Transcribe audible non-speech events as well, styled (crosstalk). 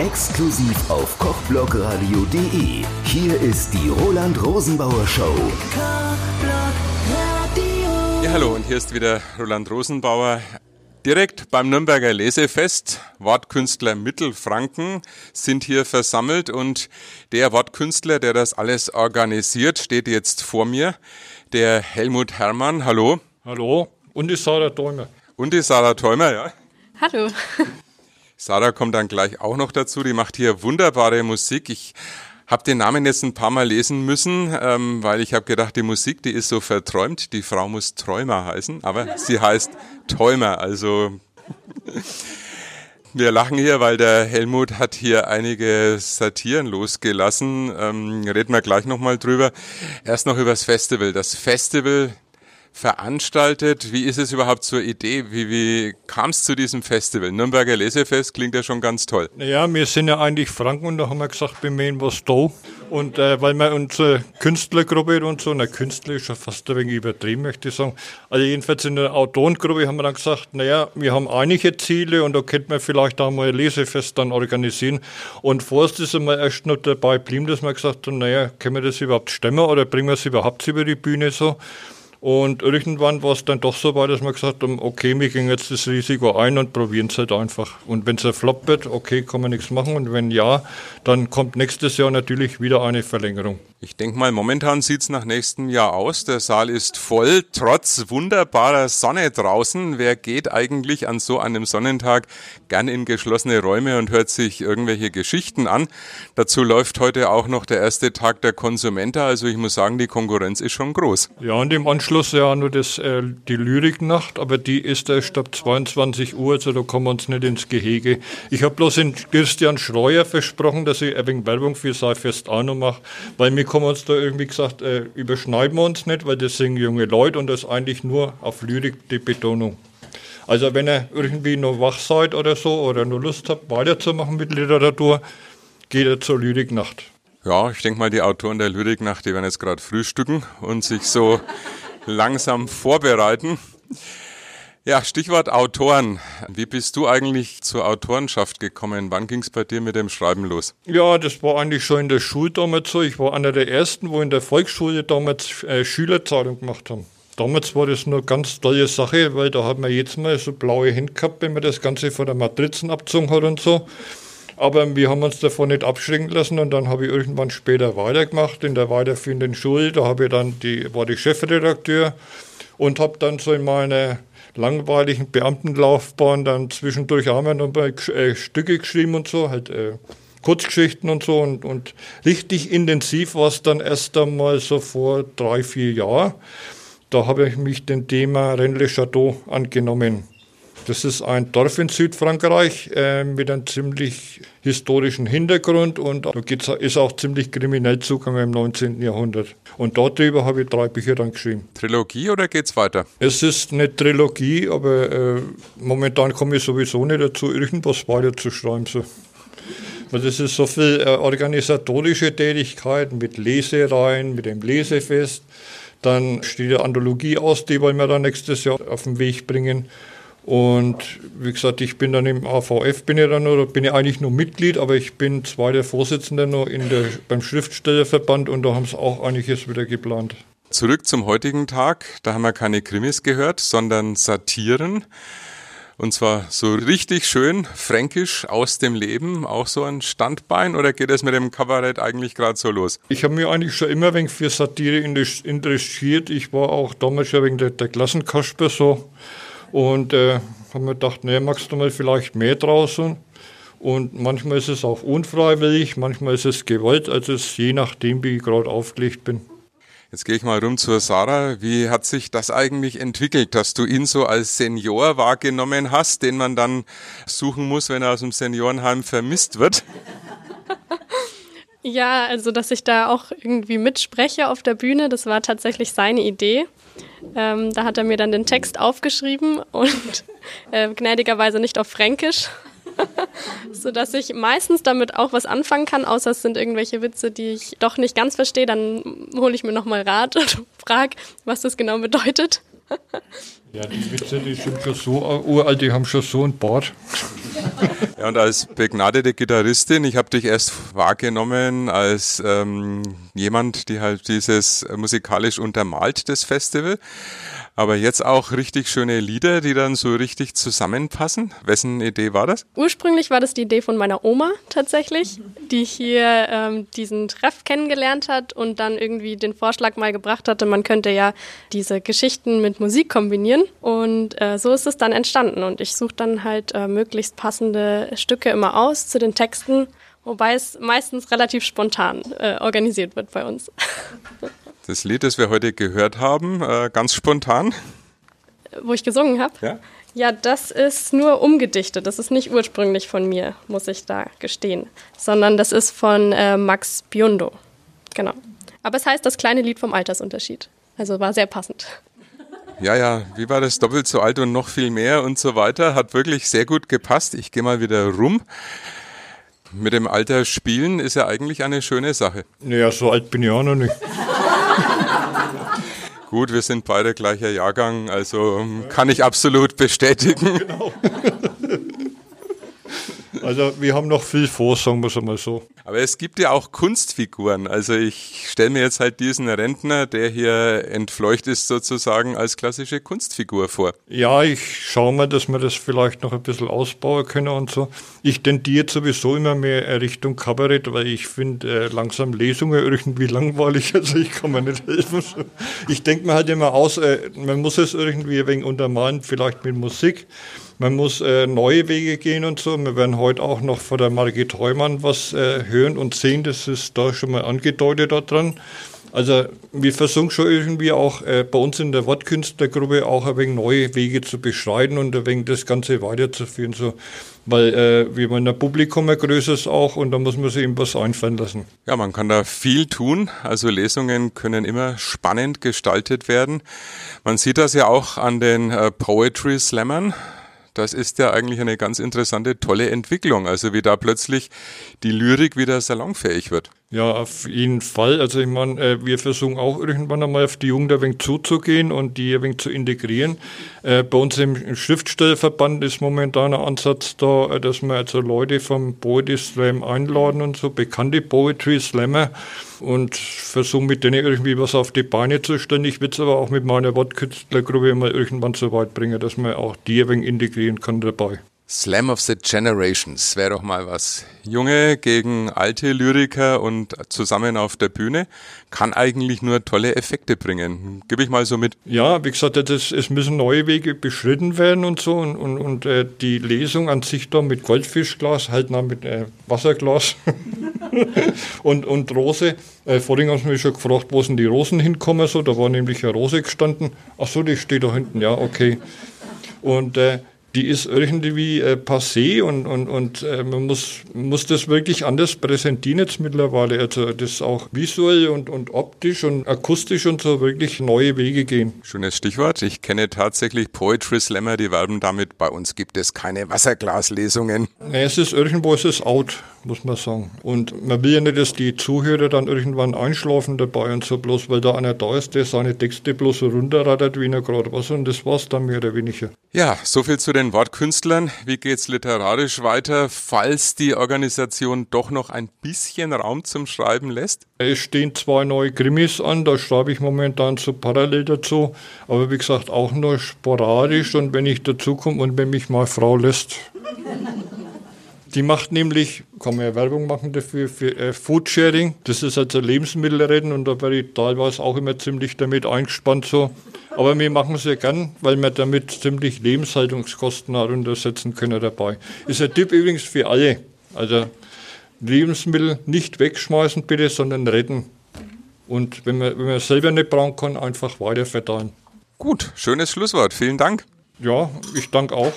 Exklusiv auf kochblogradio.de. Hier ist die Roland Rosenbauer Show. Ja, hallo, und hier ist wieder Roland Rosenbauer. Direkt beim Nürnberger Lesefest, Wortkünstler Mittelfranken sind hier versammelt und der Wortkünstler, der das alles organisiert, steht jetzt vor mir, der Helmut Herrmann. Hallo. Hallo. Und die Sarah Träumer. Und die Sarah Träumer, ja. Hallo. Sarah kommt dann gleich auch noch dazu. Die macht hier wunderbare Musik. Ich habe den Namen jetzt ein paar Mal lesen müssen, ähm, weil ich habe gedacht, die Musik, die ist so verträumt. Die Frau muss Träumer heißen, aber sie heißt Träumer. Also (laughs) wir lachen hier, weil der Helmut hat hier einige Satiren losgelassen. Ähm, reden wir gleich nochmal drüber. Erst noch über das Festival. Das Festival veranstaltet. Wie ist es überhaupt zur Idee? Wie, wie kam es zu diesem Festival? Nürnberger Lesefest klingt ja schon ganz toll. Ja, wir sind ja eigentlich Franken und da haben wir gesagt, wir mähen was da. Und äh, weil wir unsere Künstlergruppe und so, eine Künstler ist ja fast ein wenig übertrieben, möchte ich sagen. Also jedenfalls in der Autorengruppe haben wir dann gesagt, naja, wir haben einige Ziele und da könnte man vielleicht auch mal ein Lesefest dann organisieren. Und vorerst ist einmal erst noch dabei geblieben, dass wir gesagt haben, naja, können wir das überhaupt stemmen oder bringen wir es überhaupt über die Bühne so? Und irgendwann war es dann doch so weit, dass wir gesagt haben, okay, wir gehen jetzt das Risiko ein und probieren es halt einfach. Und wenn es ein Flop wird, okay, kann man nichts machen. Und wenn ja, dann kommt nächstes Jahr natürlich wieder eine Verlängerung. Ich denke mal, momentan sieht es nach nächstem Jahr aus. Der Saal ist voll, trotz wunderbarer Sonne draußen. Wer geht eigentlich an so einem Sonnentag gern in geschlossene Räume und hört sich irgendwelche Geschichten an? Dazu läuft heute auch noch der erste Tag der Konsumenta. Also ich muss sagen, die Konkurrenz ist schon groß. Ja, und im Anschluss ja nur das, äh, die Lyriknacht, aber die ist erst ab 22 Uhr, also da kommen wir uns nicht ins Gehege. Ich habe bloß in Christian Schreuer versprochen, dass ich ein wenig Werbung für Seifest auch noch mache, weil wir haben uns da irgendwie gesagt, äh, überschneiden wir uns nicht, weil das sind junge Leute und das ist eigentlich nur auf Lyrik die Betonung. Also wenn ihr irgendwie noch wach seid oder so oder nur Lust habt, weiterzumachen mit Literatur, geht ihr zur Lyriknacht. Ja, ich denke mal, die Autoren der Lyriknacht, die werden jetzt gerade frühstücken und sich so langsam vorbereiten. Ja, Stichwort Autoren. Wie bist du eigentlich zur Autorenschaft gekommen? Wann ging es bei dir mit dem Schreiben los? Ja, das war eigentlich schon in der Schule damals so. Ich war einer der ersten, wo in der Volksschule damals äh, Schülerzeitung gemacht haben. Damals war das eine ganz tolle Sache, weil da hat man jetzt mal so blaue Hände gehabt, wenn man das Ganze von der Matrizen abgezogen hat und so. Aber wir haben uns davon nicht abschrecken lassen und dann habe ich irgendwann später weitergemacht in der weiterführenden Schule. Da habe ich dann die, war ich Chefredakteur und habe dann so in meiner langweiligen Beamtenlaufbahn dann zwischendurch auch mal äh, Stücke geschrieben und so, halt äh, Kurzgeschichten und so. Und, und richtig intensiv war es dann erst einmal so vor drei, vier Jahren. Da habe ich mich dem Thema Rennes Chateau angenommen. Das ist ein Dorf in Südfrankreich äh, mit einem ziemlich historischen Hintergrund und da ist auch ziemlich kriminell zugegangen im 19. Jahrhundert. Und darüber habe ich drei Bücher dann geschrieben. Trilogie oder geht's weiter? Es ist eine Trilogie, aber äh, momentan komme ich sowieso nicht dazu, irgendwas weiter zu schreiben. So. Weil das ist so viel äh, organisatorische Tätigkeit mit Lesereien, mit dem Lesefest. Dann steht eine Anthologie aus, die wollen wir dann nächstes Jahr auf den Weg bringen. Und wie gesagt, ich bin dann im AVF, bin ich dann oder bin ich eigentlich nur Mitglied, aber ich bin zweiter Vorsitzender noch in der, beim Schriftstellerverband und da haben sie auch einiges wieder geplant. Zurück zum heutigen Tag, da haben wir keine Krimis gehört, sondern Satiren. Und zwar so richtig schön fränkisch aus dem Leben, auch so ein Standbein oder geht es mit dem Kabarett eigentlich gerade so los? Ich habe mich eigentlich schon immer wegen für Satire interessiert. Ich war auch damals schon wegen der, der Klassenkasper so und äh, haben wir gedacht, nee, magst du mal vielleicht mehr draußen? Und manchmal ist es auch unfreiwillig, manchmal ist es Gewalt, also es ist je nachdem, wie ich gerade aufgelegt bin. Jetzt gehe ich mal rum zur Sarah. Wie hat sich das eigentlich entwickelt, dass du ihn so als Senior wahrgenommen hast, den man dann suchen muss, wenn er aus dem Seniorenheim vermisst wird? (laughs) Ja, also dass ich da auch irgendwie mitspreche auf der Bühne, das war tatsächlich seine Idee. Ähm, da hat er mir dann den Text aufgeschrieben und (laughs) äh, gnädigerweise nicht auf Fränkisch, (laughs) sodass ich meistens damit auch was anfangen kann, außer es sind irgendwelche Witze, die ich doch nicht ganz verstehe. Dann hole ich mir nochmal Rat (laughs) und frage, was das genau bedeutet. Ja, die Witze, die sind schon so uralt, die haben schon so ein Bart. (laughs) Ja, und als begnadete Gitarristin, ich habe dich erst wahrgenommen als ähm, jemand, die halt dieses musikalisch untermalt, das Festival. Aber jetzt auch richtig schöne Lieder, die dann so richtig zusammenpassen. Wessen Idee war das? Ursprünglich war das die Idee von meiner Oma tatsächlich, die hier ähm, diesen Treff kennengelernt hat und dann irgendwie den Vorschlag mal gebracht hatte, man könnte ja diese Geschichten mit Musik kombinieren. Und äh, so ist es dann entstanden. Und ich suche dann halt äh, möglichst passende Stücke immer aus zu den Texten, wobei es meistens relativ spontan äh, organisiert wird bei uns. (laughs) Das Lied, das wir heute gehört haben, äh, ganz spontan. Wo ich gesungen habe? Ja. Ja, das ist nur umgedichtet. Das ist nicht ursprünglich von mir, muss ich da gestehen, sondern das ist von äh, Max Biondo. Genau. Aber es heißt das kleine Lied vom Altersunterschied. Also war sehr passend. Ja, ja, wie war das? Doppelt so alt und noch viel mehr und so weiter. Hat wirklich sehr gut gepasst. Ich gehe mal wieder rum. Mit dem Alter spielen ist ja eigentlich eine schöne Sache. Naja, so alt bin ich auch noch nicht. (laughs) Gut, wir sind beide gleicher Jahrgang, also ähm, kann ich absolut bestätigen. Genau. (laughs) Also wir haben noch viel vor, sagen wir es einmal so. Aber es gibt ja auch Kunstfiguren. Also ich stelle mir jetzt halt diesen Rentner, der hier entfleucht ist sozusagen, als klassische Kunstfigur vor. Ja, ich schaue mal, dass wir das vielleicht noch ein bisschen ausbauen können und so. Ich tendiere sowieso immer mehr Richtung Kabarett, weil ich finde äh, langsam Lesungen irgendwie (laughs) langweilig. Also ich kann mir nicht helfen. Ich denke mir halt immer aus, äh, man muss es irgendwie ein wenig untermalen, vielleicht mit Musik. Man muss äh, neue Wege gehen und so. Wir werden heute auch noch von der Margit Heumann was äh, hören und sehen. Das ist da schon mal angedeutet daran. Also wir versuchen schon irgendwie auch äh, bei uns in der Wortkünstlergruppe auch ein wenig neue Wege zu beschreiten und ein wenig das Ganze weiterzuführen. So. Weil äh, wir wollen ein Publikum ein größeres auch und da muss man sich eben was einfallen lassen. Ja, man kann da viel tun. Also Lesungen können immer spannend gestaltet werden. Man sieht das ja auch an den äh, Poetry Slammern. Das ist ja eigentlich eine ganz interessante, tolle Entwicklung. Also wie da plötzlich die Lyrik wieder salonfähig wird. Ja, auf jeden Fall. Also ich meine, äh, wir versuchen auch irgendwann einmal auf die Jugend ein wenig zuzugehen und die ein wenig zu integrieren. Äh, bei uns im Schriftstellerverband ist momentan ein Ansatz da, äh, dass wir also Leute vom Poetry Slam einladen und so, bekannte Poetry Slammer und versuchen mit denen irgendwie was auf die Beine zu stellen. Ich will es aber auch mit meiner Wortkünstlergruppe mal irgendwann so weit bringen, dass man auch die ein wenig integrieren kann dabei. Slam of the Generations wäre doch mal was. Junge gegen alte Lyriker und zusammen auf der Bühne kann eigentlich nur tolle Effekte bringen. Gib ich mal so mit. Ja, wie gesagt, das, es müssen neue Wege beschritten werden und so. Und, und, und äh, die Lesung an sich da mit Goldfischglas, halt noch mit äh, Wasserglas (laughs) und, und Rose. Äh, vorhin haben sie mich schon gefragt, wo sind die Rosen hinkommen. So, da war nämlich eine Rose gestanden. Ach so, die steht da hinten. Ja, okay. Und äh, die ist irgendwie äh, passé und, und, und äh, man muss, muss das wirklich anders präsentieren jetzt mittlerweile. Also das auch visuell und, und optisch und akustisch und so wirklich neue Wege gehen. Schönes Stichwort. Ich kenne tatsächlich Poetry Slammer, die werben damit, bei uns gibt es keine Wasserglaslesungen. Nee, es ist irgendwo ist es out, muss man sagen. Und man will ja nicht, dass die Zuhörer dann irgendwann einschlafen dabei und so, bloß weil da einer da ist, der seine Texte bloß so runterrattert, wie er gerade was und das war's dann mehr oder weniger. Ja, so viel zu den Wortkünstlern. Wie geht's literarisch weiter, falls die Organisation doch noch ein bisschen Raum zum Schreiben lässt? Es stehen zwei neue Krimis an, da schreibe ich momentan so parallel dazu, aber wie gesagt auch nur sporadisch und wenn ich dazu komme und wenn mich mal Frau lässt. Die macht nämlich, kann man ja Werbung machen dafür, für äh, Foodsharing. Das ist also Lebensmittelretten und da werde ich teilweise auch immer ziemlich damit eingespannt so. Aber wir machen es ja gern, weil wir damit ziemlich Lebenshaltungskosten heruntersetzen können dabei. Ist ein Tipp übrigens für alle. Also Lebensmittel nicht wegschmeißen bitte, sondern retten. Und wenn man, wenn man selber nicht brauchen kann, einfach weiter verteilen. Gut, schönes Schlusswort. Vielen Dank. Ja, ich danke auch.